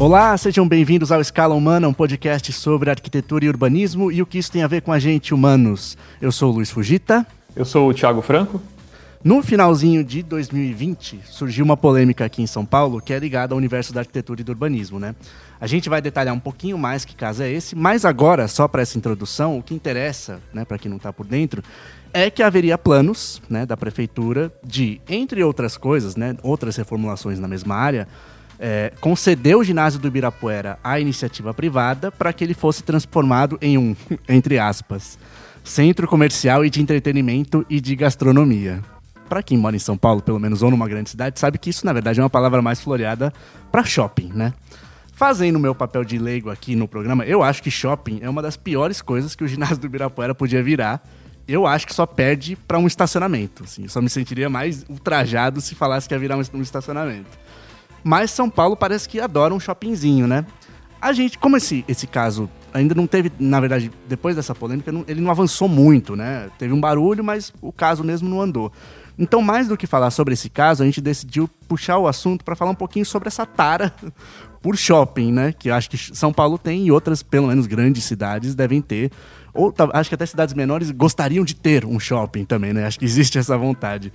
Olá, sejam bem-vindos ao Escala Humana, um podcast sobre arquitetura e urbanismo e o que isso tem a ver com a gente, humanos. Eu sou o Luiz Fugita. Eu sou o Thiago Franco. No finalzinho de 2020, surgiu uma polêmica aqui em São Paulo que é ligada ao universo da arquitetura e do urbanismo, né? A gente vai detalhar um pouquinho mais que caso é esse, mas agora, só para essa introdução, o que interessa, né, para quem não está por dentro, é que haveria planos, né, da prefeitura de, entre outras coisas, né, outras reformulações na mesma área, é, conceder o ginásio do Ibirapuera à iniciativa privada para que ele fosse transformado em um, entre aspas, centro comercial e de entretenimento e de gastronomia para quem mora em São Paulo, pelo menos, ou numa grande cidade, sabe que isso, na verdade, é uma palavra mais floreada para shopping, né? Fazendo o meu papel de leigo aqui no programa, eu acho que shopping é uma das piores coisas que o ginásio do Ibirapuera podia virar. Eu acho que só perde para um estacionamento. Assim. Eu só me sentiria mais ultrajado se falasse que ia virar um estacionamento. Mas São Paulo parece que adora um shoppingzinho, né? A gente, como esse, esse caso ainda não teve, na verdade, depois dessa polêmica, não, ele não avançou muito, né? Teve um barulho, mas o caso mesmo não andou. Então, mais do que falar sobre esse caso, a gente decidiu puxar o assunto para falar um pouquinho sobre essa tara por shopping, né? Que acho que São Paulo tem e outras, pelo menos grandes cidades, devem ter. Ou acho que até cidades menores gostariam de ter um shopping também, né? Acho que existe essa vontade.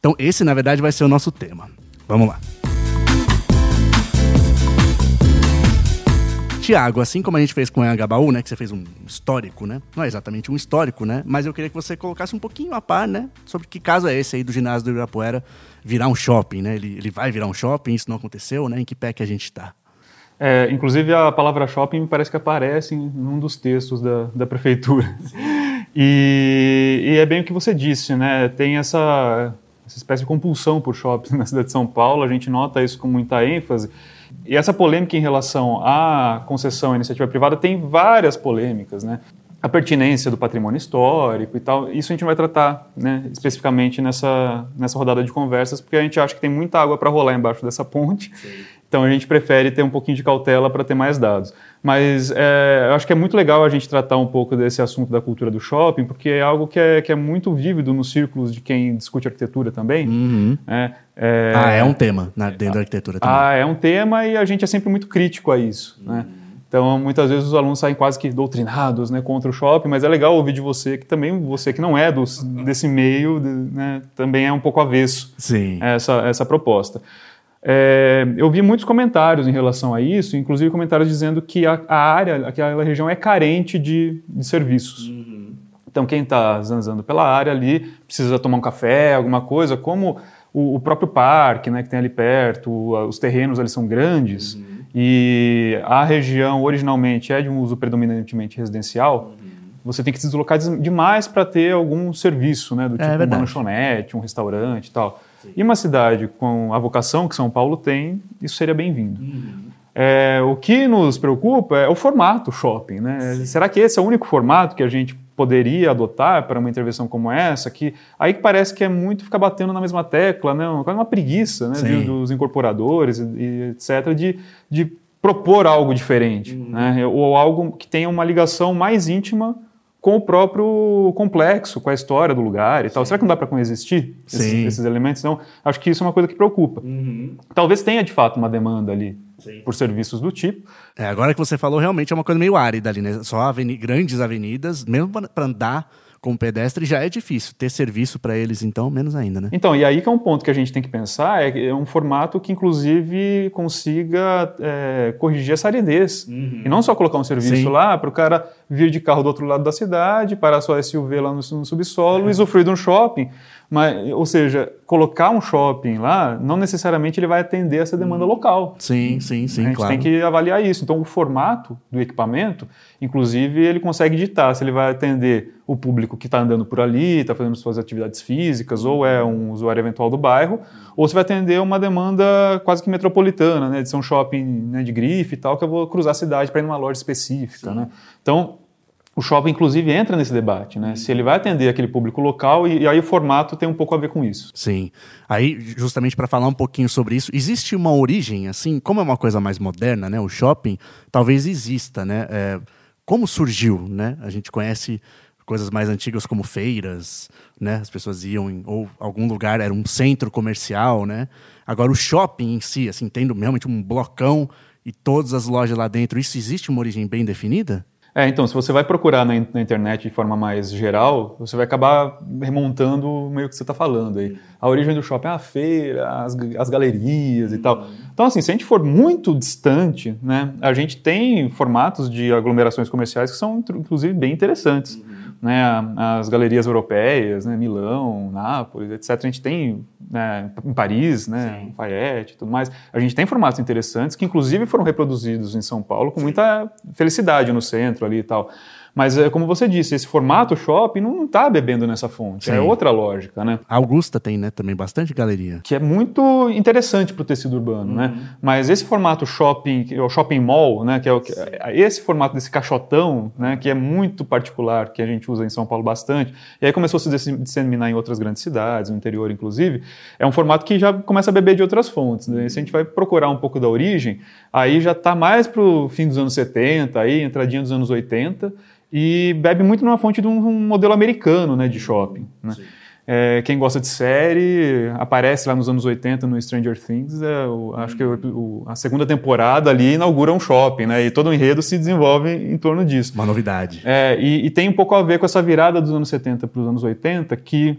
Então, esse, na verdade, vai ser o nosso tema. Vamos lá. Tiago, assim como a gente fez com o Anhangabaú, né? Que você fez um histórico, né? Não é exatamente um histórico, né? Mas eu queria que você colocasse um pouquinho a par, né? Sobre que caso é esse aí do ginásio do Ibirapuera virar um shopping, né? Ele, ele vai virar um shopping, isso não aconteceu, né? Em que pé que a gente está? É, inclusive a palavra shopping parece que aparece em um dos textos da, da prefeitura. E, e, é bem o que você disse, né? Tem essa, essa espécie de compulsão por shopping na cidade de São Paulo, a gente nota isso com muita ênfase. E essa polêmica em relação à concessão à iniciativa privada tem várias polêmicas, né? A pertinência do patrimônio histórico e tal, isso a gente vai tratar né, especificamente nessa, nessa rodada de conversas, porque a gente acha que tem muita água para rolar embaixo dessa ponte. Sim. Então a gente prefere ter um pouquinho de cautela para ter mais dados. Mas é, eu acho que é muito legal a gente tratar um pouco desse assunto da cultura do shopping, porque é algo que é, que é muito vívido nos círculos de quem discute arquitetura também. Uhum. É, é, ah, é um tema na, dentro da arquitetura também. Ah, é um tema e a gente é sempre muito crítico a isso. Né? Uhum. Né? Então, muitas vezes os alunos saem quase que doutrinados né, contra o shopping, mas é legal ouvir de você que também, você que não é do, desse meio, né, também é um pouco avesso Sim. essa, essa proposta. É, eu vi muitos comentários em relação a isso, inclusive comentários dizendo que a, a área, aquela região é carente de, de serviços. Uhum. Então, quem está zanzando pela área ali precisa tomar um café, alguma coisa, como o, o próprio parque né, que tem ali perto, os terrenos ali são grandes uhum. e a região originalmente é de um uso predominantemente residencial. Uhum. Você tem que se deslocar demais para ter algum serviço, né, do é tipo é uma lanchonete, um restaurante e tal. Sim. E uma cidade com a vocação que São Paulo tem, isso seria bem-vindo. Uhum. É, o que nos preocupa é o formato shopping. Né? Será que esse é o único formato que a gente poderia adotar para uma intervenção como essa? Que aí parece que é muito ficar batendo na mesma tecla, né? quase uma preguiça né? de, dos incorporadores e, etc. de, de propor algo diferente, uhum. né? ou algo que tenha uma ligação mais íntima com o próprio complexo, com a história do lugar e Sim. tal. Será que não dá para coexistir esses, esses, elementos? Então, acho que isso é uma coisa que preocupa. Uhum. Talvez tenha, de fato, uma demanda ali Sim. por serviços do tipo. É, agora que você falou, realmente é uma coisa meio árida ali, né? Só aveni grandes avenidas, mesmo para andar como pedestre já é difícil. Ter serviço para eles, então, menos ainda, né? Então, e aí que é um ponto que a gente tem que pensar, é, é um formato que, inclusive, consiga é, corrigir essa aridez. Uhum. E não só colocar um serviço Sim. lá para o cara vir de carro do outro lado da cidade, parar sua SUV lá no, no subsolo é. e usufruir de um shopping. Mas, ou seja, colocar um shopping lá, não necessariamente ele vai atender essa demanda hum. local. Sim, sim, sim, A gente claro. tem que avaliar isso. Então, o formato do equipamento, inclusive, ele consegue ditar se ele vai atender o público que está andando por ali, está fazendo suas atividades físicas, ou é um usuário eventual do bairro, ou se vai atender uma demanda quase que metropolitana, né, de ser um shopping né, de grife e tal, que eu vou cruzar a cidade para ir numa loja específica. Né? Então, o shopping, inclusive, entra nesse debate, né? Se ele vai atender aquele público local e, e aí o formato tem um pouco a ver com isso. Sim. Aí, justamente para falar um pouquinho sobre isso, existe uma origem, assim, como é uma coisa mais moderna, né? O shopping talvez exista, né? É, como surgiu, né? A gente conhece coisas mais antigas como feiras, né? As pessoas iam em ou algum lugar era um centro comercial, né? Agora o shopping em si, assim, tendo realmente um blocão e todas as lojas lá dentro, isso existe uma origem bem definida? É, então, se você vai procurar na, na, internet de forma mais geral, você vai acabar remontando meio que você está falando aí. A origem do shopping é a feira, as, as galerias e tal. Então, assim, se a gente for muito distante, né, a gente tem formatos de aglomerações comerciais que são, inclusive, bem interessantes. Uhum né, as galerias europeias, né, Milão, Nápoles, etc. A gente tem né, em Paris, né, Lafayette e tudo mais. A gente tem formatos interessantes que, inclusive, foram reproduzidos em São Paulo com muita felicidade no centro ali e tal. Mas, é, como você disse, esse formato shopping não está bebendo nessa fonte. É Sim. É outra lógica, né? A Augusta tem, né, também bastante galeria. Que é muito interessante para o tecido urbano, né? uhum. né? Mas esse formato shopping, o shopping mall, né, que é, o, é esse formato desse caixotão, né, que é muito particular, que a gente usa em São Paulo bastante, e aí começou a se disseminar em outras grandes cidades, no interior inclusive, é um formato que já começa a beber de outras fontes. Né? Se a gente vai procurar um pouco da origem, aí já está mais para o fim dos anos 70, aí, entradinha dos anos 80, e bebe muito numa fonte de um, um modelo americano né, de shopping. Né? É, quem gosta de série aparece lá nos anos 80 no Stranger Things. É, o, acho que o, a segunda temporada ali inaugura um shopping, né? E todo o enredo se desenvolve em torno disso. Uma novidade. É, e, e tem um pouco a ver com essa virada dos anos 70 para os anos 80, que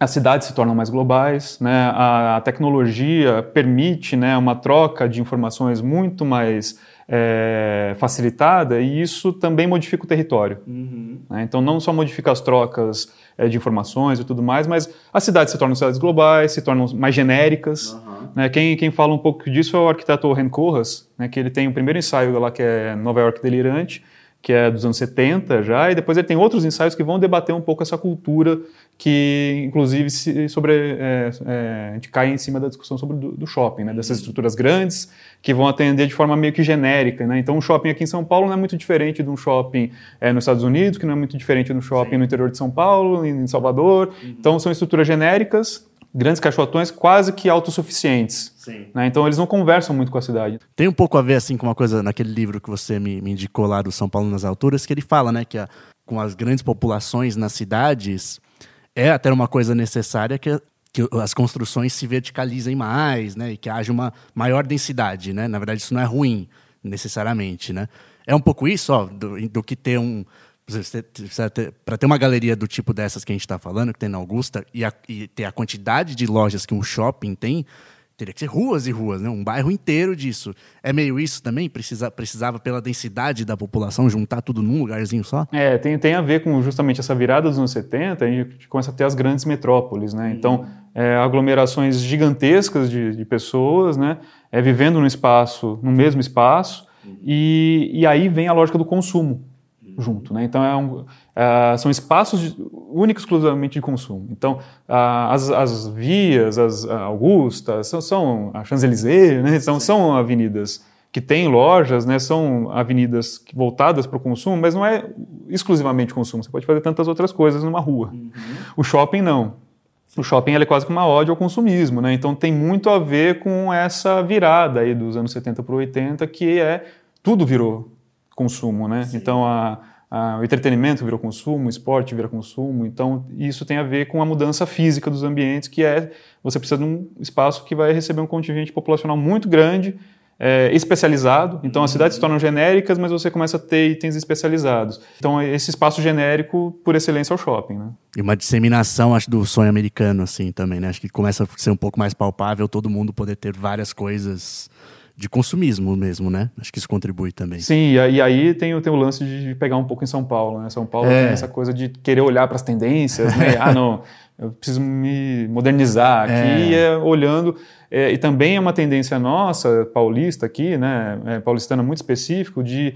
as cidades se tornam mais globais, né? a, a tecnologia permite né, uma troca de informações muito mais é, facilitada e isso também modifica o território. Uhum. Né? Então, não só modifica as trocas é, de informações e tudo mais, mas as cidades se tornam cidades globais, se tornam mais genéricas. Uhum. Né? Quem, quem fala um pouco disso é o arquiteto Ren Koolhaas, né? que ele tem o primeiro ensaio lá que é Nova York Delirante, que é dos anos 70 já, e depois ele tem outros ensaios que vão debater um pouco essa cultura que, inclusive, se, sobre, é, é, a gente cai em cima da discussão sobre do, do shopping, né, dessas estruturas grandes que vão atender de forma meio que genérica. Né? Então, um shopping aqui em São Paulo não é muito diferente de um shopping é, nos Estados Unidos, que não é muito diferente de um shopping Sim. no interior de São Paulo, em Salvador. Uhum. Então, são estruturas genéricas grandes caixotões quase que autossuficientes. Né? Então eles não conversam muito com a cidade. Tem um pouco a ver assim com uma coisa naquele livro que você me, me indicou lá do São Paulo nas alturas, que ele fala né, que a, com as grandes populações nas cidades é até uma coisa necessária que, que as construções se verticalizem mais, né, e que haja uma maior densidade, né? Na verdade isso não é ruim necessariamente, né? É um pouco isso, ó, do, do que ter um para ter uma galeria do tipo dessas que a gente está falando, que tem na Augusta, e, a, e, ter a quantidade de lojas que um shopping tem, teria que ser ruas e ruas, né? um bairro inteiro disso. É meio isso também? Precisa, precisava, pela densidade da população, juntar tudo num lugarzinho só? É, tem, tem a ver com justamente essa virada dos anos 70, a gente começa a ter as grandes metrópoles, né? Então, é, aglomerações gigantescas de, de pessoas, né? É, vivendo no espaço, no mesmo espaço, e, e aí vem a lógica do consumo junto. Né? Então, é um, uh, são espaços únicos exclusivamente de consumo. Então, uh, as, as, vias, as uh, Augustas, são, são a Champs-Élysées, né? são, são avenidas que têm lojas, né? são avenidas voltadas para o consumo, mas não é exclusivamente consumo. Você pode fazer tantas outras coisas numa rua. Uhum. O shopping, não. O shopping é quase que uma ódio ao consumismo, né? Então tem muito a ver com essa virada aí dos anos 70 para 80, que é tudo virou consumo, né? Sim. Então a, a, o entretenimento virou consumo, o esporte vira consumo. Então isso tem a ver com a mudança física dos ambientes, que é você precisa de um espaço que vai receber um contingente populacional muito grande, é, especializado. Então as cidades se tornam genéricas, mas você começa a ter itens especializados. Então esse espaço genérico, por excelência, é o shopping, né? E uma disseminação, acho, do sonho americano, assim, também, né? Acho que começa a ser um pouco mais palpável todo mundo poder ter várias coisas de consumismo mesmo, né? Acho que isso contribui também. Sim, e aí tem, tem o lance de pegar um pouco em São Paulo, né? São Paulo é. tem essa coisa de querer olhar para as tendências, né? ah, não, eu preciso me modernizar aqui, é. É, olhando. É, e também é uma tendência nossa, paulista aqui, né? É, paulistana muito específico, de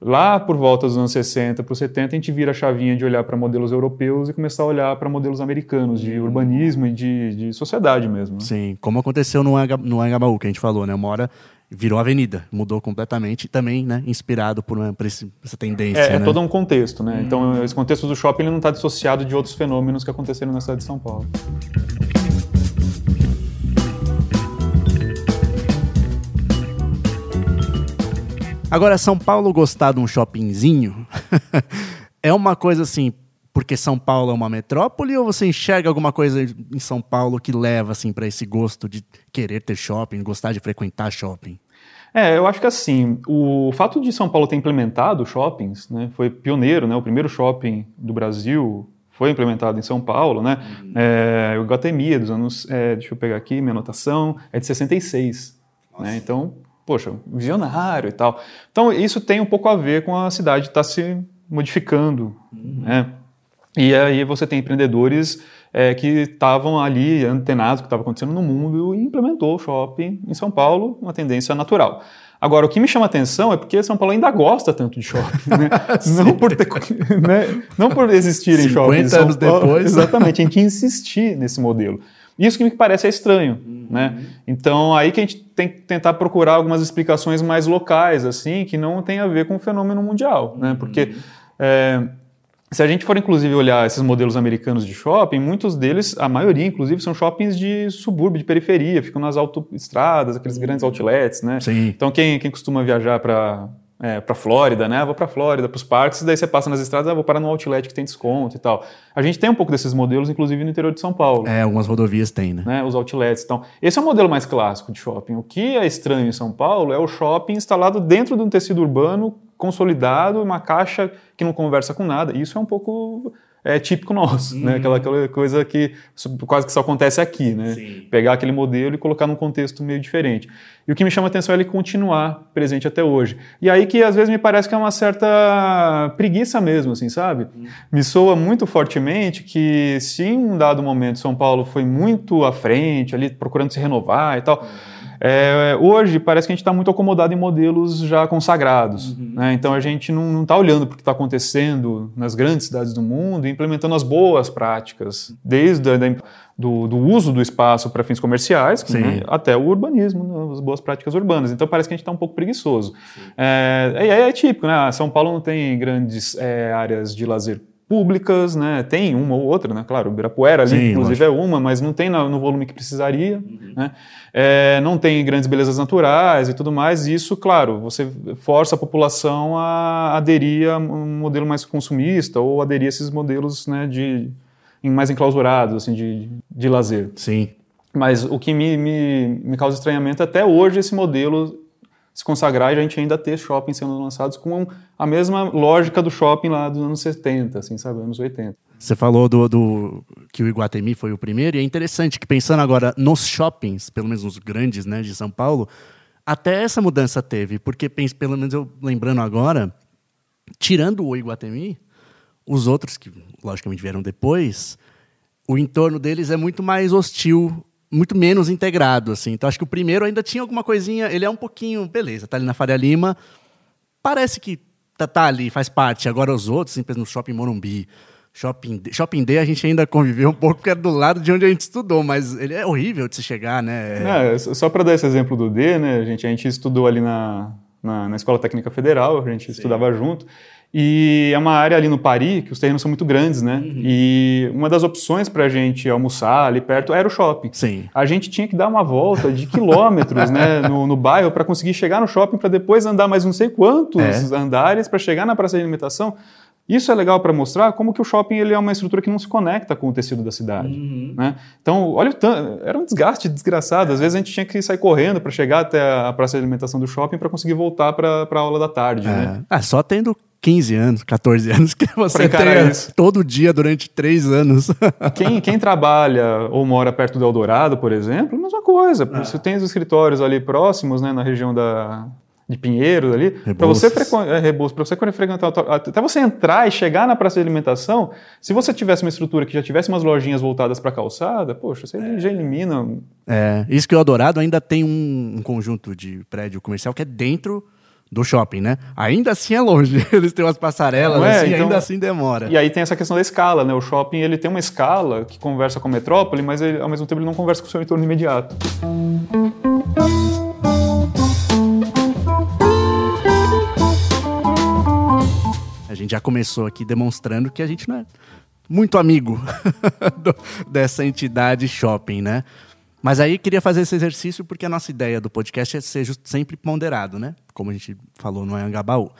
lá por volta dos anos 60 para os 70, a gente vira a chavinha de olhar para modelos europeus e começar a olhar para modelos americanos de urbanismo e de, de sociedade mesmo. Né? Sim, como aconteceu no, no Angabaú, que a gente falou, né? Uma hora virou avenida, mudou completamente, também né, inspirado por, uma, por essa tendência. É, é né? todo um contexto, né? Hum. Então, esse contexto do shopping não está dissociado de outros fenômenos que aconteceram na cidade de São Paulo. Agora, São Paulo gostar de um shoppingzinho é uma coisa assim, porque São Paulo é uma metrópole ou você enxerga alguma coisa em São Paulo que leva assim para esse gosto de querer ter shopping, gostar de frequentar shopping? É, eu acho que assim, o fato de São Paulo ter implementado shoppings, né, foi pioneiro, né, o primeiro shopping do Brasil foi implementado em São Paulo, né, uhum. é, o Guatemi, dos anos, é, deixa eu pegar aqui, minha anotação, é de 66, né, então, poxa, visionário e tal. Então, isso tem um pouco a ver com a cidade estar tá se modificando, uhum. né, e aí você tem empreendedores é, que estavam ali antenados do que estava acontecendo no mundo e implementou o shopping em São Paulo, uma tendência natural. Agora, o que me chama a atenção é porque São Paulo ainda gosta tanto de shopping, né? não, por ter, né? não por existirem shoppings. 50 anos Paulo, depois. Exatamente, a gente insistir nesse modelo. Isso que me parece é estranho, uhum. né? Então, aí que a gente tem que tentar procurar algumas explicações mais locais, assim, que não tem a ver com o fenômeno mundial, né? Porque é, se a gente for, inclusive, olhar esses modelos americanos de shopping, muitos deles, a maioria, inclusive, são shoppings de subúrbio, de periferia, ficam nas autoestradas, aqueles grandes outlets, né? Sim. Então, quem, quem costuma viajar para é, para Flórida, né? Vou para Flórida, para os parques, daí você passa nas estradas, ah, vou parar no outlet que tem desconto e tal. A gente tem um pouco desses modelos, inclusive no interior de São Paulo. É, algumas rodovias tem, né? né? Os outlets. Então, esse é o modelo mais clássico de shopping. O que é estranho em São Paulo é o shopping instalado dentro de um tecido urbano consolidado, uma caixa que não conversa com nada. Isso é um pouco é típico nosso, né? uhum. né? Aquela, aquela, coisa que quase que só acontece aqui, né? Sim. Pegar aquele modelo e colocar num contexto meio diferente. E o que me chama a atenção é ele continuar presente até hoje. E aí que às vezes me parece que é uma certa preguiça mesmo, assim, sabe? Uhum. Me soa muito fortemente que se em um dado momento São Paulo foi muito à frente, ali procurando se renovar e tal. Uhum é, hoje parece que a gente está muito acomodado em modelos já consagrados. Uhum. Né? Então a gente não está olhando para o que está acontecendo nas grandes cidades do mundo e implementando as boas práticas, desde a, do, do, uso do espaço para fins comerciais né? até o urbanismo, né? as boas práticas urbanas. Então parece que a gente está um pouco preguiçoso. É, é, é, típico, né? São Paulo não tem grandes é, áreas de lazer públicas, né? Tem uma ou outra, né? Claro, o Ibirapuera ali, Sim, inclusive, é uma, mas não tem no, no volume que precisaria, uhum. né? É, não tem grandes belezas naturais e tudo mais. E isso, claro, você força a população a aderir a um modelo mais consumista ou aderir a esses modelos, né? De mais enclausurados, assim, de, de lazer. Sim. Mas o que me, me, me causa estranhamento é até hoje esse modelo se consagrar e a gente ainda ter shoppings sendo lançados com a mesma lógica do shopping lá dos anos 70, assim, sabe, anos 80. Você falou do, do, que o Iguatemi foi o primeiro, e é interessante que pensando agora nos shoppings, pelo menos nos grandes né, de São Paulo, até essa mudança teve, porque pelo menos eu lembrando agora, tirando o Iguatemi, os outros que logicamente vieram depois, o entorno deles é muito mais hostil muito menos integrado, assim. Então acho que o primeiro ainda tinha alguma coisinha, ele é um pouquinho, beleza, tá ali na Faria Lima, parece que tá, tá ali, faz parte. Agora os outros, assim, no Shopping Morumbi, Shopping Shopping D a gente ainda conviveu um pouco, porque é do lado de onde a gente estudou, mas ele é horrível de se chegar, né? É, só para dar esse exemplo do D, né, gente, a gente estudou ali na, na, na Escola Técnica Federal, a gente Sim. estudava junto, e é uma área ali no Paris que os terrenos são muito grandes, né? Uhum. E uma das opções para a gente almoçar ali perto era o shopping. Sim. A gente tinha que dar uma volta de quilômetros, né, no, no bairro para conseguir chegar no shopping para depois andar mais não sei quantos é. andares para chegar na praça de alimentação. Isso é legal para mostrar como que o shopping ele é uma estrutura que não se conecta com o tecido da cidade. Uhum. Né? Então, olha, era um desgaste desgraçado. Às vezes a gente tinha que sair correndo para chegar até a praça de alimentação do shopping para conseguir voltar para a aula da tarde. É. Né? Ah, só tendo 15 anos, 14 anos que você tem todo dia durante três anos. Quem, quem, trabalha ou mora perto do Eldorado, por exemplo, mesma coisa. Ah. Você tem os escritórios ali próximos, né, na região da, de Pinheiros ali, para você, é, você frequentar, até você entrar e chegar na praça de alimentação, se você tivesse uma estrutura que já tivesse umas lojinhas voltadas para calçada, poxa, você é. já elimina. É, isso que o Eldorado ainda tem um, um, conjunto de prédio comercial que é dentro do shopping, né? Ainda assim é longe, eles têm umas passarelas, é, assim, então, ainda assim demora. E aí tem essa questão da escala, né? O shopping ele tem uma escala que conversa com a metrópole, mas ele, ao mesmo tempo ele não conversa com o seu entorno imediato. A gente já começou aqui demonstrando que a gente não é muito amigo dessa entidade shopping, né? Mas aí queria fazer esse exercício porque a nossa ideia do podcast é ser sempre ponderado, né? Como a gente falou no Anhangabaú.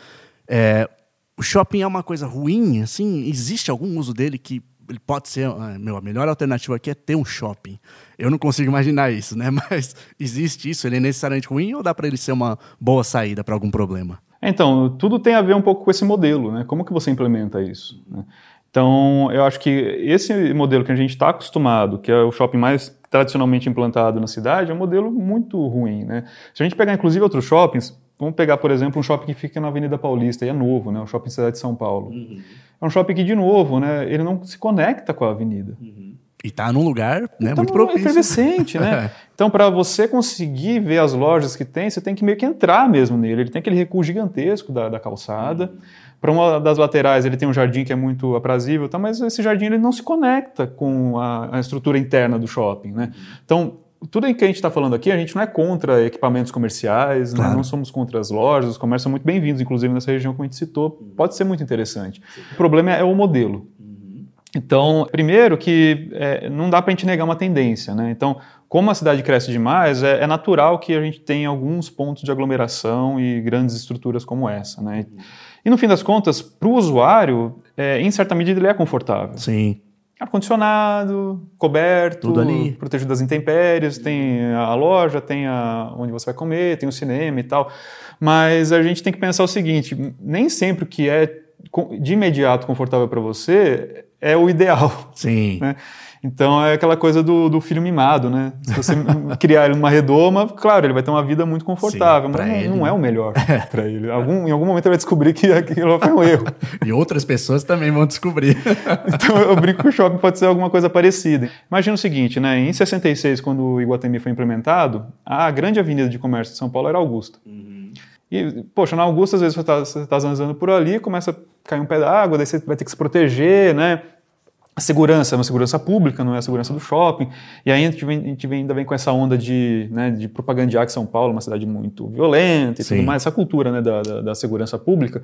É, o shopping é uma coisa ruim, assim? Existe algum uso dele que ele pode ser, ah, meu, a melhor alternativa aqui é ter um shopping. Eu não consigo imaginar isso, né? Mas existe isso? Ele é necessariamente ruim ou dá para ele ser uma boa saída para algum problema? Então, tudo tem a ver um pouco com esse modelo, né? Como que você implementa isso? Né? Então, eu acho que esse modelo que a gente está acostumado, que é o shopping mais tradicionalmente implantado na cidade, é um modelo muito ruim, né? Se a gente pegar, inclusive, outros shoppings, vamos pegar, por exemplo, um shopping que fica na Avenida Paulista, e é novo, né? O Shopping Cidade de São Paulo. Uhum. É um shopping que, de novo, né? Ele não se conecta com a avenida. Uhum. E está num lugar né, muito propício. efervescente, né? então, para você conseguir ver as lojas que tem, você tem que meio que entrar mesmo nele. Ele tem aquele recuo gigantesco da, da calçada. Uhum. Para uma das laterais, ele tem um jardim que é muito aprazível, tá? mas esse jardim ele não se conecta com a, a estrutura interna do shopping, né? Então, tudo que a gente está falando aqui, a gente não é contra equipamentos comerciais, né? claro. né? não somos contra as lojas, os comércios são muito bem-vindos, inclusive nessa região que a gente citou, pode ser muito interessante. O problema é o modelo. Então, primeiro que é, não dá para a gente negar uma tendência, né? Então, como a cidade cresce demais, é, é, natural que a gente tenha alguns pontos de aglomeração e grandes estruturas como essa, né? E no fim das contas, para o usuário, é, em certa medida, ele é confortável. Sim. Ar-condicionado, coberto, Tudo ali. protegido das intempéries, tem a loja, tem a, onde você vai comer, tem o cinema e tal. Mas a gente tem que pensar o seguinte: nem sempre o que é de imediato confortável para você é o ideal. Sim. Né? Então é aquela coisa do, do, filho mimado, né? Se você criar ele numa redoma, claro, ele vai ter uma vida muito confortável, Sim, mas não, ele, não, é o melhor para ele. Algum, em algum momento ele vai descobrir que aquilo foi um erro. e outras pessoas também vão descobrir. então eu brinco que o shopping pode ser alguma coisa parecida. Imagina o seguinte, né? Em 66, quando o Iguatemi foi implementado, a grande avenida de comércio de São Paulo era Augusta. Uhum. E, poxa, na Augusta, às vezes você está tá andando por ali, começa a cair um pé d'água, daí você vai ter que se proteger, né? A segurança é uma segurança pública, não é a segurança do shopping. E aí a gente, vem, a gente vem, ainda vem com essa onda de, né, de propagandear que São Paulo é uma cidade muito violenta e Sim. tudo mais, essa cultura né, da, da, da, segurança pública.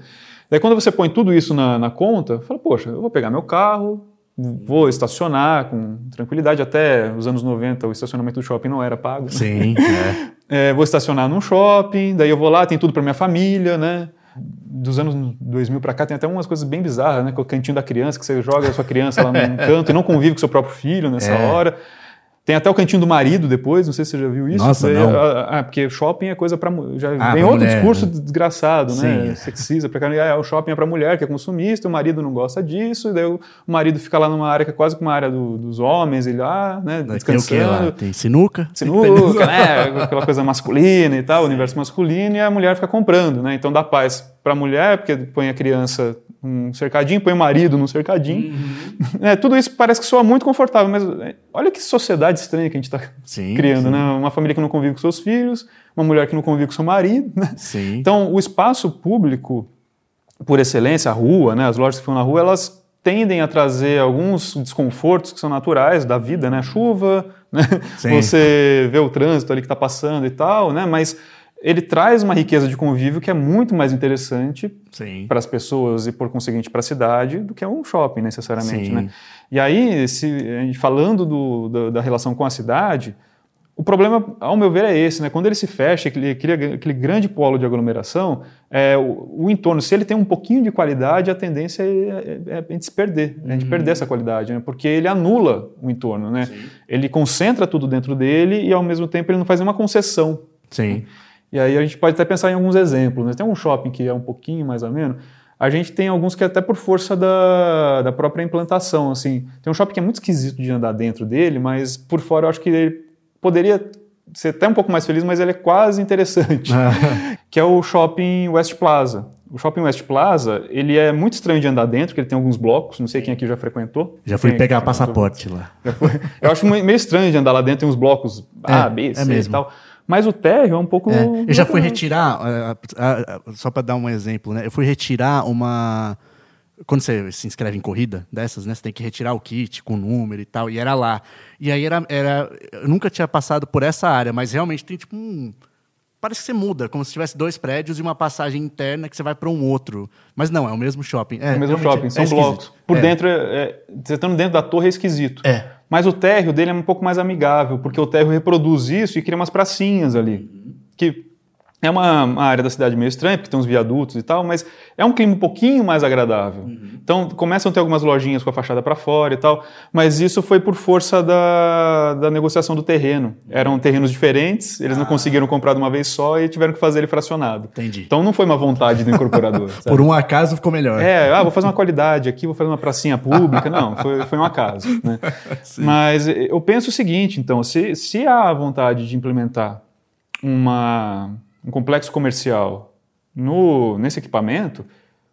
Daí quando você põe tudo isso na, na conta, fala, poxa, eu vou pegar meu carro, vou estacionar com tranquilidade. Até os anos 90 o estacionamento do shopping não era pago. Né? Sim, é. é, vou estacionar num shopping, daí eu vou lá, tem tudo para minha família, né? Dos anos 2000 para cá tem até umas coisas bem bizarras, né? Com o cantinho da criança, que você joga a sua criança lá num canto e não convive com seu próprio filho nessa é. hora. Tem até o cantinho do marido depois, não sei se você já viu isso. Nossa, Foi, não. Ah, ah, porque shopping é coisa para já ah, vem outro mulher, discurso né? desgraçado, né? Sim. Sexista, porque ah, o shopping é para mulher que é consumista, o marido não gosta disso, e daí o marido fica lá numa área que é quase como uma área do, dos homens, ele lá, né, descansando. Tem o lá? Tem sinuca, sinuca, né? Aquela coisa masculina e tal, universo masculino, e a mulher fica comprando, né? Então dá paz para a mulher, porque põe a criança um cercadinho, põe o marido num cercadinho. Uhum. É, tudo isso parece que soa muito confortável, mas é, olha que sociedade estranha que a gente está criando, sim. né? Uma família que não convive com seus filhos, uma mulher que não convive com seu marido. Né? Então, o espaço público, por excelência, a rua, né? as lojas que ficam na rua, elas tendem a trazer alguns desconfortos que são naturais da vida, né? Chuva, né? Você vê o trânsito ali que está passando e tal, né? Mas ele traz uma riqueza de convívio que é muito mais interessante para as pessoas e, por conseguinte, para a cidade do que um shopping, necessariamente. Né? E aí, se, falando do, do, da relação com a cidade, o problema, ao meu ver, é esse. Né? Quando ele se fecha, aquele, aquele, aquele grande polo de aglomeração, é, o, o, entorno, se ele tem um pouquinho de qualidade, a tendência é, é, é a gente se perder, uhum. a gente perder essa qualidade, né? porque ele anula o entorno. Né? Ele concentra tudo dentro dele e, ao mesmo tempo, ele não faz nenhuma concessão. Sim. E aí a gente pode até pensar em alguns exemplos. Né? Tem um shopping que é um pouquinho mais ou menos. A gente tem alguns que é até por força da, da própria implantação. Assim. Tem um shopping que é muito esquisito de andar dentro dele, mas por fora eu acho que ele poderia ser até um pouco mais feliz, mas ele é quase interessante. que é o shopping West Plaza. O Shopping West Plaza, ele é muito estranho de andar dentro, porque ele tem alguns blocos, não sei quem aqui já frequentou. Já fui pegar passaporte lá. Eu acho meio estranho de andar lá dentro, tem uns blocos A, é, B, C é e tal. Mas o térreo é um pouco. É, eu já fui retirar, uh, uh, só para dar um exemplo, né? Eu fui retirar uma. Quando você se inscreve em corrida dessas, né? Você tem que retirar o kit com o número e tal. E era lá. E aí era. era eu nunca tinha passado por essa área, mas realmente tem tipo um. Parece que você muda, como se tivesse dois prédios e uma passagem interna que você vai para um outro. Mas não, é o mesmo shopping. É, é o mesmo shopping, é são blocos. Por é. dentro, é, você estando dentro da torre é esquisito. É. Mas o térreo dele é um pouco mais amigável, porque o térreo reproduz isso e cria umas pracinhas ali. Que é uma, uma, área da cidade meio estranha, porque tem uns viadutos e tal, mas é um clima um pouquinho mais agradável. Uhum. Então começam a ter algumas lojinhas com a fachada para fora e tal, mas isso foi por força da, da negociação do terreno. Eram terrenos diferentes, eles ah. não conseguiram comprar de uma vez só e tiveram que fazer ele fracionado. Entendi. Então não foi uma vontade do incorporador. por um acaso ficou melhor. É, ah, vou fazer uma qualidade aqui, vou fazer uma pracinha pública. Não, foi, foi um acaso. Né? Mas eu penso o seguinte, então, se, se há vontade de implementar uma um complexo comercial no, nesse equipamento,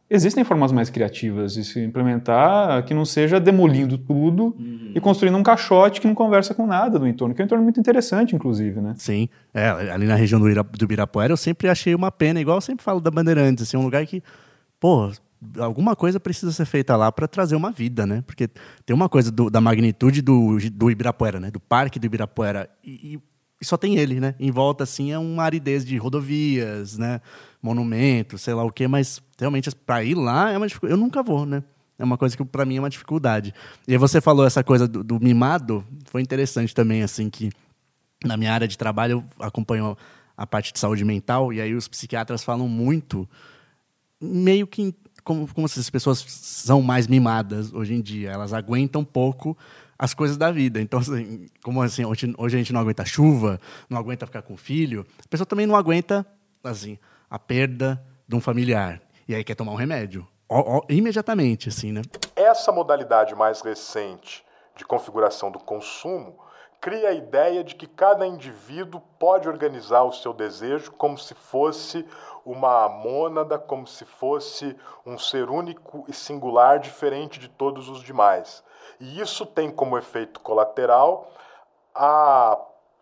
existem formas mais criativas de se implementar que não seja demolindo tudo uhum. e construindo um caixote que não conversa com nada do entorno, que é um entorno muito interessante, inclusive, né? Sim. É, ali na região do, Ira, do Ibirapuera eu sempre achei uma pena, igual eu sempre falo da Bandeirantes, assim, um lugar que, pô, alguma coisa precisa ser feita lá para trazer uma vida, né? Porque tem uma coisa do, da magnitude do, do Ibirapuera, né? Do parque do Ibirapuera e, e e só tem ele, né? Em volta, assim, é uma aridez de rodovias, né? Monumentos, sei lá o quê, mas realmente para ir lá é uma dificuldade. Eu nunca vou, né? É uma coisa que para mim é uma dificuldade. E você falou essa coisa do, do, mimado, foi interessante também, assim, que na minha área de trabalho eu acompanho a parte de saúde mental, e aí os psiquiatras falam muito, meio que como, como se as pessoas são mais mimadas hoje em dia, elas aguentam pouco as coisas da vida. Então, assim, como assim, hoje, hoje a gente não aguenta chuva, não aguenta ficar com o filho, a pessoa também não aguenta, assim, a perda de um familiar. E aí quer tomar um remédio. Imediatamente, assim, né? Essa modalidade mais recente de configuração do consumo cria a ideia de que cada indivíduo pode organizar o seu desejo como se fosse uma mônada, como se fosse um ser único e singular, diferente de todos os demais. E isso tem como efeito colateral a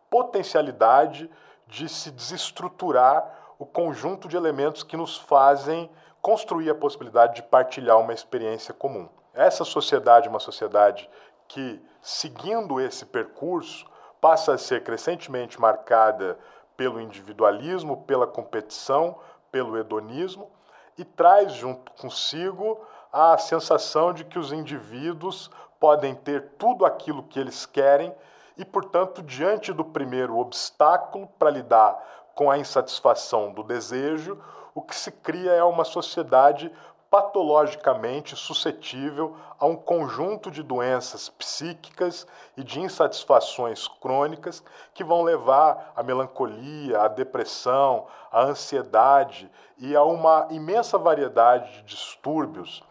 potencialidade de se desestruturar o conjunto de elementos que nos fazem construir a possibilidade de partilhar uma experiência comum. Essa sociedade é uma sociedade que, seguindo esse percurso, passa a ser crescentemente marcada pelo individualismo, pela competição, pelo hedonismo e traz junto consigo a sensação de que os indivíduos podem ter tudo aquilo que eles querem e, portanto, diante do primeiro obstáculo para lidar com a insatisfação do desejo, o que se cria é uma sociedade patologicamente suscetível a um conjunto de doenças psíquicas e de insatisfações crônicas que vão levar à melancolia, à depressão, à ansiedade e a uma imensa variedade de distúrbios.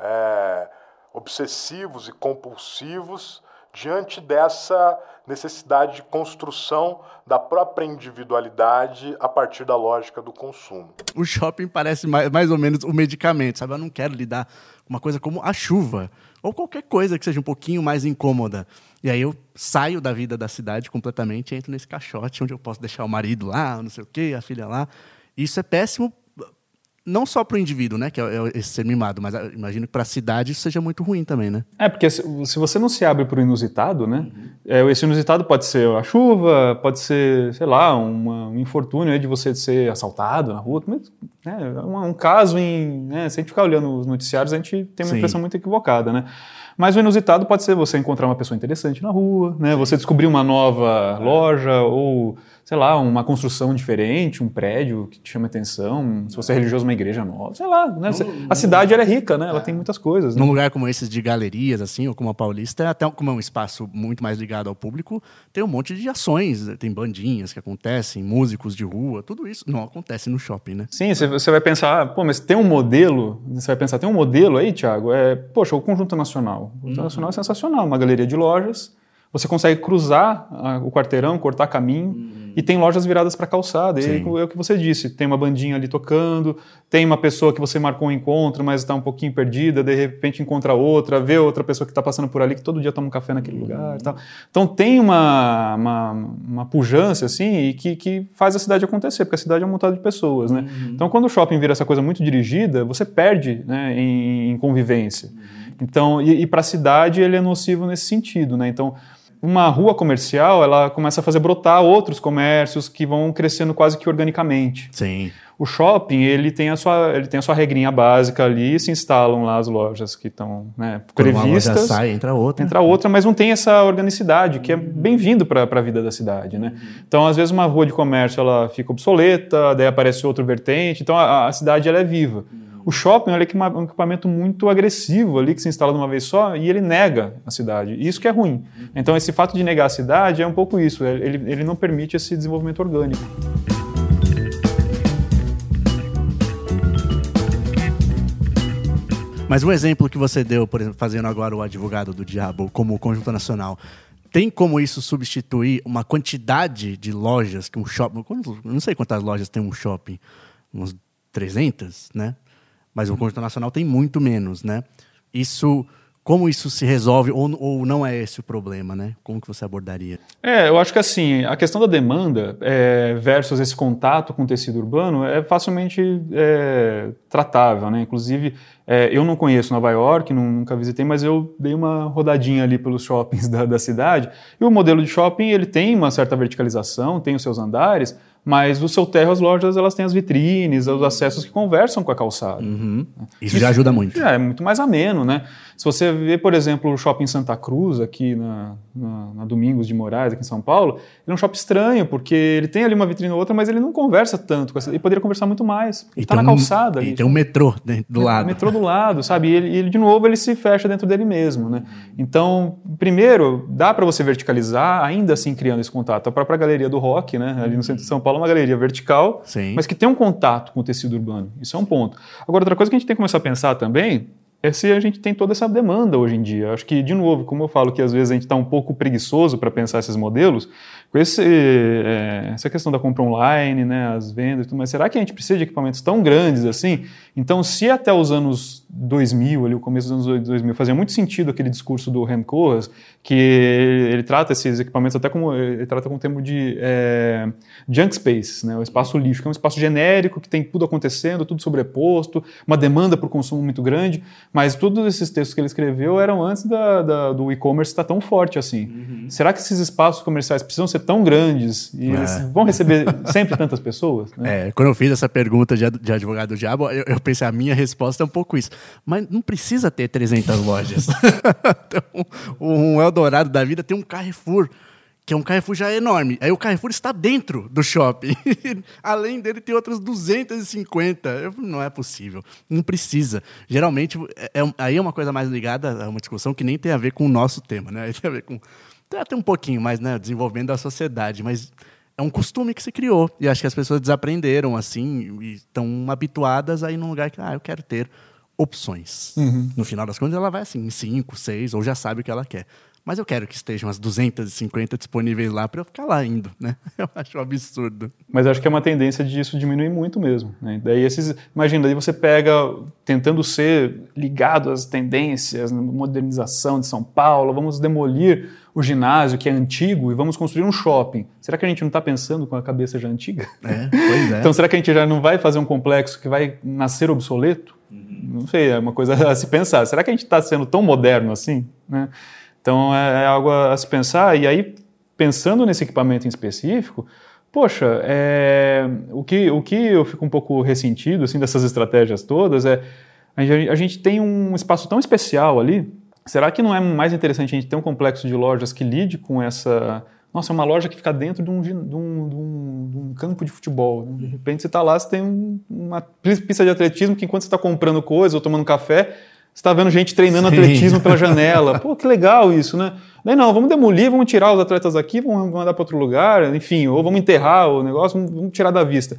É, obsessivos e compulsivos diante dessa necessidade de construção da própria individualidade a partir da lógica do consumo. O shopping parece mais, mais ou menos o medicamento, sabe? Eu não quero lidar com uma coisa como a chuva ou qualquer coisa que seja um pouquinho mais incômoda. E aí eu saio da vida da cidade completamente e entro nesse caixote onde eu posso deixar o marido lá, não sei o quê, a filha lá. Isso é péssimo não só para o indivíduo, né, que é, é esse ser mimado, mas ah, imagino que para a cidade isso seja muito ruim também, né? É, porque se, você não se abre para o inusitado, né, uhum. é, esse inusitado pode ser a chuva, pode ser, sei lá, uma, um infortúnio de você ser assaltado na rua, mas, né, é um, um caso em, né, se a gente ficar olhando os noticiários, a gente tem uma Sim. impressão muito equivocada, né? Mas o inusitado pode ser você encontrar uma pessoa interessante na rua, né? Você descobrir uma nova loja ou, sei lá, uma construção diferente, um prédio que te chama atenção. Se você é religioso, uma igreja nova, sei lá. Né? a cidade é rica, né? Ela é. tem muitas coisas. Né? Num lugar como esses de galerias, assim, ou como a Paulista, até como é um espaço muito mais ligado ao público, tem um monte de ações, tem bandinhas que acontecem, músicos de rua, tudo isso não acontece no shopping, né? Sim, você vai pensar, pô, mas tem um modelo, você vai pensar, tem um modelo aí, Thiago, é, poxa, o Conjunto Nacional. O Internacional é sensacional, uma galeria de lojas. Você consegue cruzar a, o quarteirão, cortar caminho, uhum. e tem lojas viradas para calçada. E é o que você disse: tem uma bandinha ali tocando, tem uma pessoa que você marcou um encontro, mas está um pouquinho perdida, de repente encontra outra, vê outra pessoa que está passando por ali, que todo dia toma um café naquele uhum. lugar. Tal. Então tem uma, uma, uma pujança assim, e que, que faz a cidade acontecer, porque a cidade é um montado de pessoas. Né? Uhum. Então quando o shopping vira essa coisa muito dirigida, você perde né, em, em convivência. Uhum. Então, e, e para a cidade ele é nocivo nesse sentido, né? Então, uma rua comercial, ela começa a fazer brotar outros comércios que vão crescendo quase que organicamente. Sim. O shopping, ele tem a sua, ele tem a sua regrinha básica ali se instalam lá as lojas que estão né, Quando uma previstas. sai, entra outra. Entra outra, mas não tem essa organicidade, que é bem-vindo para a vida da cidade, né? Então, às vezes, uma rua de comércio ela fica obsoleta, daí aparece outro vertente, então a, a cidade ela é viva. O shopping ele é um equipamento muito agressivo ali, que se instala de uma vez só, e ele nega a cidade. E isso que é ruim. Então, esse fato de negar a cidade é um pouco isso, ele, ele não permite esse desenvolvimento orgânico. Mas o exemplo que você deu, por exemplo, fazendo agora o advogado do diabo como conjunto nacional, tem como isso substituir uma quantidade de lojas que um shopping. Não sei quantas lojas tem um shopping, uns 300, né? Mas o conjunto nacional tem muito menos, né? Isso como isso se resolve ou, ou, não é esse o problema, né? Como que você abordaria? É, eu acho que assim, a questão da demanda é, versus esse contato com o tecido urbano é facilmente é, tratável, né? Inclusive, é, eu não conheço Nova York, nunca visitei, mas eu dei uma rodadinha ali pelos shoppings da, da cidade e o modelo de shopping ele tem uma certa verticalização, tem os seus andares, mas no seu térreo as lojas elas têm as vitrines, os acessos que conversam com a calçada. Uhum. Isso, Isso, já ajuda muito. É, é muito mais ameno, né? Se você vê, por exemplo, o shopping Santa Cruz, aqui na, na, na, Domingos de Moraes, aqui em São Paulo, ele é um shopping estranho, porque ele tem ali uma vitrine ou outra, mas ele não conversa tanto com essa. Ele poderia conversar muito mais. Ele está na calçada. Um, e tem um metrô né, do lado. Um metrô do lado, sabe? E ele, ele, de novo, ele se fecha dentro dele mesmo, né? Então, primeiro, dá para você verticalizar, ainda assim criando esse contato. A própria galeria do rock, né? Ali no centro de São Paulo, é uma galeria vertical, Sim. mas que tem um contato com o tecido urbano. Isso é um ponto. Agora, outra coisa que a gente tem que começar a pensar também é se a gente tem toda essa demanda hoje em dia. Acho que, de novo, como eu falo que às vezes a gente está um pouco preguiçoso para pensar esses modelos, com esse, é, essa questão da compra online, né, as vendas e tudo mais, será que a gente precisa de equipamentos tão grandes assim? Então, se até os anos 2000, ali, o começo dos anos 2000, fazia muito sentido aquele discurso do Rem Koolhaas, que ele, ele, trata esses equipamentos até como, ele trata com o termo de é, junk space, né, o espaço lixo, que é um espaço genérico, que tem tudo acontecendo, tudo sobreposto, uma demanda por consumo muito grande, mas todos esses textos que ele escreveu eram antes da, da, do e-commerce estar tão forte assim. Uhum. Será que esses espaços comerciais precisam ser tão grandes e é. eles vão receber sempre tantas pessoas? Né? É, quando eu fiz essa pergunta de, de advogado do diabo, eu, eu, pensei, a minha resposta é um pouco isso. Mas não precisa ter 300 lojas. então, um Eldorado da vida tem um Carrefour que é um Carrefour já enorme. Aí o Carrefour está dentro do shopping. Além dele, tem outras 250. Eu, não é possível. Não precisa. Geralmente, é, é, aí é uma coisa mais ligada a uma discussão que nem tem a ver com o nosso tema, né? Aí tem a ver com. Até um pouquinho mais, né? Desenvolvimento da sociedade, mas é um costume que se criou. E acho que as pessoas desaprenderam, assim, e estão habituadas a ir num lugar que, ah, eu quero ter opções. Uhum. No final das contas, ela vai assim, em cinco, seis, ou já sabe o que ela quer. Mas eu quero que estejam as 250 disponíveis lá para eu ficar lá indo, né? Eu acho um absurdo. Mas acho que é uma tendência disso diminuir muito mesmo. Né? Daí esses, imagina, daí você pega tentando ser ligado às tendências, modernização de São Paulo, vamos demolir o ginásio que é antigo e vamos construir um shopping. Será que a gente não está pensando com a cabeça já antiga? É, pois é. então será que a gente já não vai fazer um complexo que vai nascer obsoleto? Uhum. Não sei, é uma coisa a se pensar. Será que a gente está sendo tão moderno assim? Né? Então é, é algo a, a, se pensar. E aí, pensando nesse equipamento em específico, poxa, é, o, que, o que eu fico um pouco ressentido assim, dessas estratégias todas é a gente, a gente tem um espaço tão especial ali. Será que não é mais interessante a gente ter um complexo de lojas que lide com essa. Nossa, é uma loja que fica dentro de um, de um, de um, de um campo de futebol. De repente você está lá, você tem uma pista de atletismo que enquanto você está comprando coisa ou tomando café, você está vendo gente treinando Sim. atletismo pela janela. Pô, que legal isso, né? Daí não, vamos demolir, vamos tirar os atletas aqui, vamos mandar para outro lugar, enfim, ou vamos enterrar o negócio, vamos tirar da vista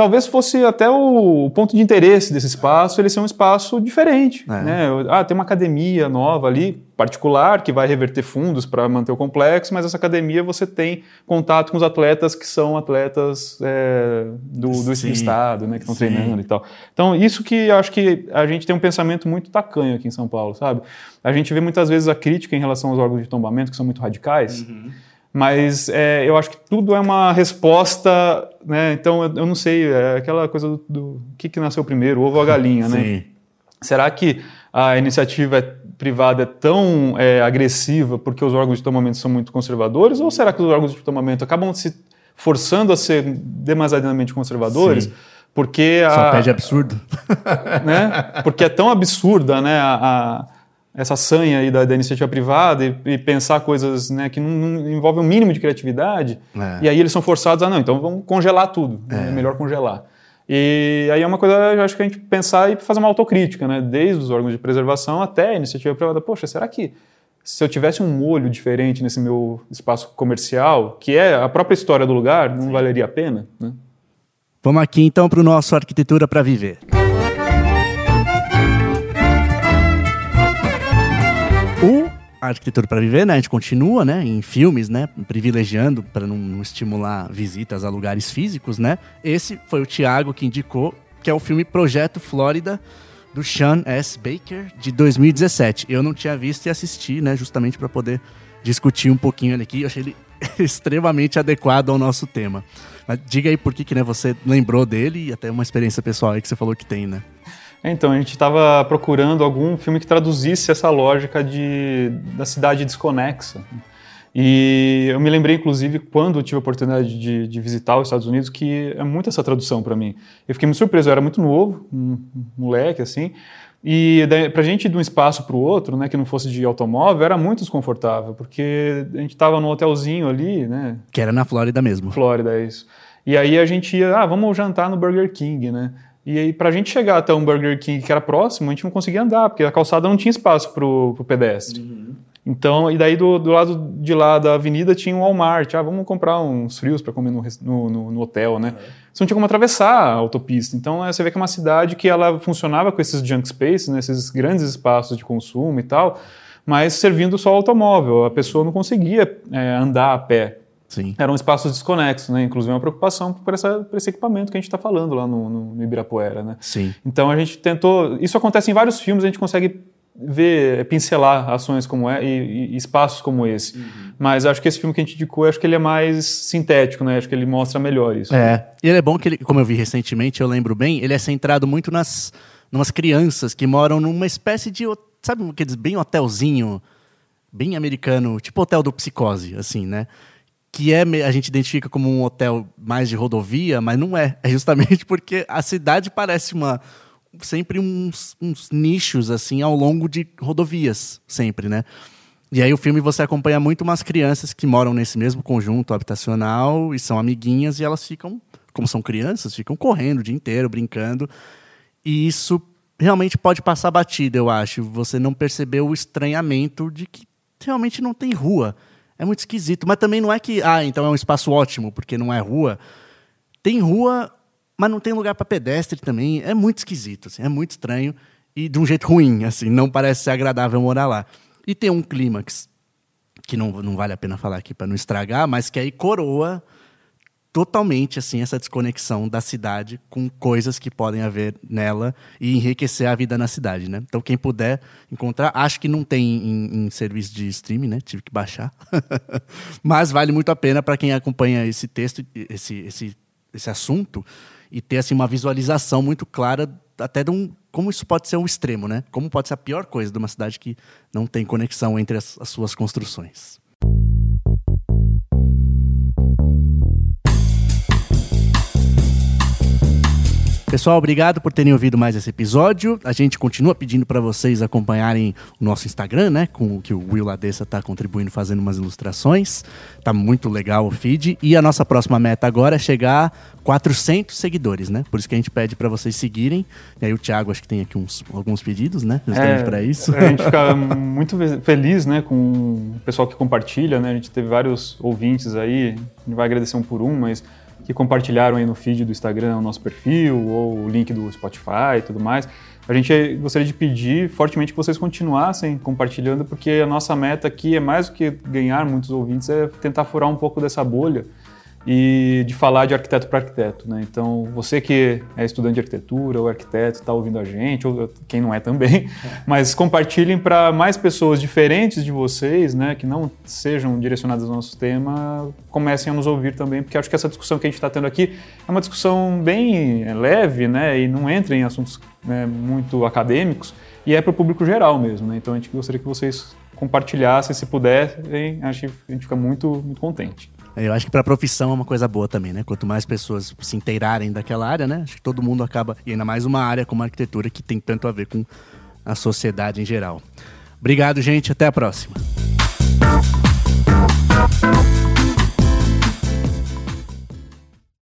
talvez fosse até o ponto de interesse desse espaço, ele ser um espaço diferente. É. Né? Ah, tem uma academia nova ali, particular, que vai reverter fundos para manter o complexo, mas essa academia você tem contato com os atletas que são atletas é, do, do estado, né, que estão treinando e tal. Então, isso que eu acho que a gente tem um pensamento muito tacanho aqui em São Paulo, sabe? A gente vê muitas vezes a crítica em relação aos órgãos de tombamento, que são muito radicais. Uhum mas é, eu acho que tudo é uma resposta, né? Então eu, eu não sei, é aquela coisa do, do que, que nasceu primeiro, o ovo ou a galinha, né? Sim. Será que a iniciativa privada é tão é, agressiva porque os órgãos de tomamento são muito conservadores? Ou será que os órgãos de tomamento acabam se forçando a ser demasiadamente conservadores? Sim. Porque a, Só pede absurdo. Né? Porque é tão absurda né, a, a essa sanha aí da, da iniciativa privada e, e, pensar coisas né, que não, não envolvem um mínimo de criatividade. É. E aí eles são forçados a, não, então vamos congelar tudo. É, é melhor congelar. E aí é uma coisa, eu acho que a gente pensar e fazer uma autocrítica, né? Desde os órgãos de preservação até a iniciativa privada. Poxa, será que se eu tivesse um molho diferente nesse meu espaço comercial, que é a própria história do lugar, não Sim. valeria a pena? Né? Vamos aqui então para o nosso Arquitetura para Viver. Arquitetura para Viver, né? A gente continua, né? Em filmes, né? Privilegiando para não, não, estimular visitas a lugares físicos, né? Esse foi o Thiago que indicou, que é o filme Projeto Flórida, do Sean S. Baker, de 2017. Eu não tinha visto e assisti, né? Justamente para poder discutir um pouquinho ele aqui. Eu achei ele extremamente adequado ao nosso tema. Mas diga aí por que, que né, você lembrou dele e até uma experiência pessoal aí que você falou que tem, né? Então, a gente estava procurando algum filme que traduzisse essa lógica de, da cidade desconexa. E eu me lembrei, inclusive, quando tive a oportunidade de, de visitar os Estados Unidos, que é muito essa tradução para mim. Eu fiquei muito surpreso, eu era muito novo, um moleque assim, e para a gente ir de um espaço para o outro, né, que não fosse de automóvel, era muito desconfortável, porque a gente estava num hotelzinho ali, né? Que era na Flórida mesmo. Flórida, é isso. E aí a gente ia, ah, vamos jantar no Burger King, né? E aí, para a gente chegar até um Burger King que era próximo, a gente não conseguia andar, porque a calçada não tinha espaço para o pedestre. Uhum. Então, e daí do, do, lado de lá da avenida tinha um Walmart. Ah, vamos comprar uns frios para comer no, no, no, hotel, né? Uhum. Você não tinha como atravessar a autopista. Então, é, você vê que é uma cidade que ela funcionava com esses junk spaces, né, esses grandes espaços de consumo e tal, mas servindo só automóvel. A pessoa não conseguia é, andar a pé. Sim. Eram espaços desconexos, né? Inclusive uma preocupação por, essa, por esse equipamento que a gente está falando lá no, no, Ibirapuera, né? Sim. Então a gente tentou. Isso acontece em vários filmes, a gente consegue ver, pincelar ações como é e, e espaços como esse. Uhum. Mas acho que esse filme que a gente indicou, acho que ele é mais sintético, né? Acho que ele mostra melhor isso. É. E ele é bom que ele, como eu vi recentemente, eu lembro bem, ele é centrado muito nas umas crianças que moram numa espécie de, sabe, aqueles bem hotelzinho, bem americano, tipo hotel do psicose, assim, né? Que é a gente identifica como um hotel mais de rodovia, mas não é. É justamente porque a cidade parece uma sempre uns, uns nichos assim ao longo de rodovias, sempre, né? E aí o filme você acompanha muito umas crianças que moram nesse mesmo conjunto habitacional e são amiguinhas e elas ficam, como são crianças, ficam correndo o dia inteiro, brincando. E isso realmente pode passar batida, eu acho. Você não percebeu o estranhamento de que realmente não tem rua. É muito esquisito. Mas também não é que, ah, então é um espaço ótimo, porque não é rua. Tem rua, mas não tem lugar para pedestre também. É muito esquisito, assim, é muito estranho. E de um jeito ruim, assim, não parece ser agradável morar lá. E tem um clímax, que não, não vale a pena falar aqui para não estragar, mas que aí coroa totalmente assim essa desconexão da cidade com coisas que podem haver nela e enriquecer a vida na cidade, né? Então quem puder encontrar, acho que não tem em, em serviço de streaming, né? Tive que baixar, mas vale muito a pena para quem acompanha esse texto, esse, esse, esse assunto e ter assim uma visualização muito clara até de um como isso pode ser um extremo, né? Como pode ser a pior coisa de uma cidade que não tem conexão entre as, as suas construções. Pessoal, obrigado por terem ouvido mais esse episódio. A gente continua pedindo para vocês acompanharem o nosso Instagram, né? Com que o Will Ladessa está contribuindo, fazendo umas ilustrações. Tá muito legal o feed. E a nossa próxima meta agora é chegar a 400 seguidores, né? Por isso que a gente pede para vocês seguirem. E aí o Thiago acho que tem aqui uns, alguns pedidos, né? Justamente é, para isso. A gente fica muito feliz, né? Com o pessoal que compartilha, né? A gente teve vários ouvintes aí. A gente vai agradecer um por um, mas que compartilharam aí no feed do Instagram o nosso perfil, ou o link do Spotify e tudo mais. A gente gostaria de pedir fortemente que vocês continuassem compartilhando, porque a nossa meta aqui é mais do que ganhar muitos ouvintes, é tentar furar um pouco dessa bolha e de falar de arquiteto para arquiteto. Né? Então, você que é estudante de arquitetura ou arquiteto, está ouvindo a gente, ou quem não é também, mas compartilhem para mais pessoas diferentes de vocês, né, que não sejam direcionadas ao nosso tema, comecem a nos ouvir também, porque acho que essa discussão que a gente está tendo aqui é uma discussão bem é, leve né, e não entra em assuntos né, muito acadêmicos e é para o público geral mesmo. Né? Então, a gente gostaria que vocês compartilhassem, se puderem, acho que a gente fica muito, muito contente. É, eu acho que para a profissão é uma coisa boa também, né? Quanto mais pessoas se inteirarem daquela área, né? Acho que todo mundo acaba, e ainda mais uma área como a arquitetura que tem tanto a ver com a sociedade em geral. Obrigado, gente. Até a próxima.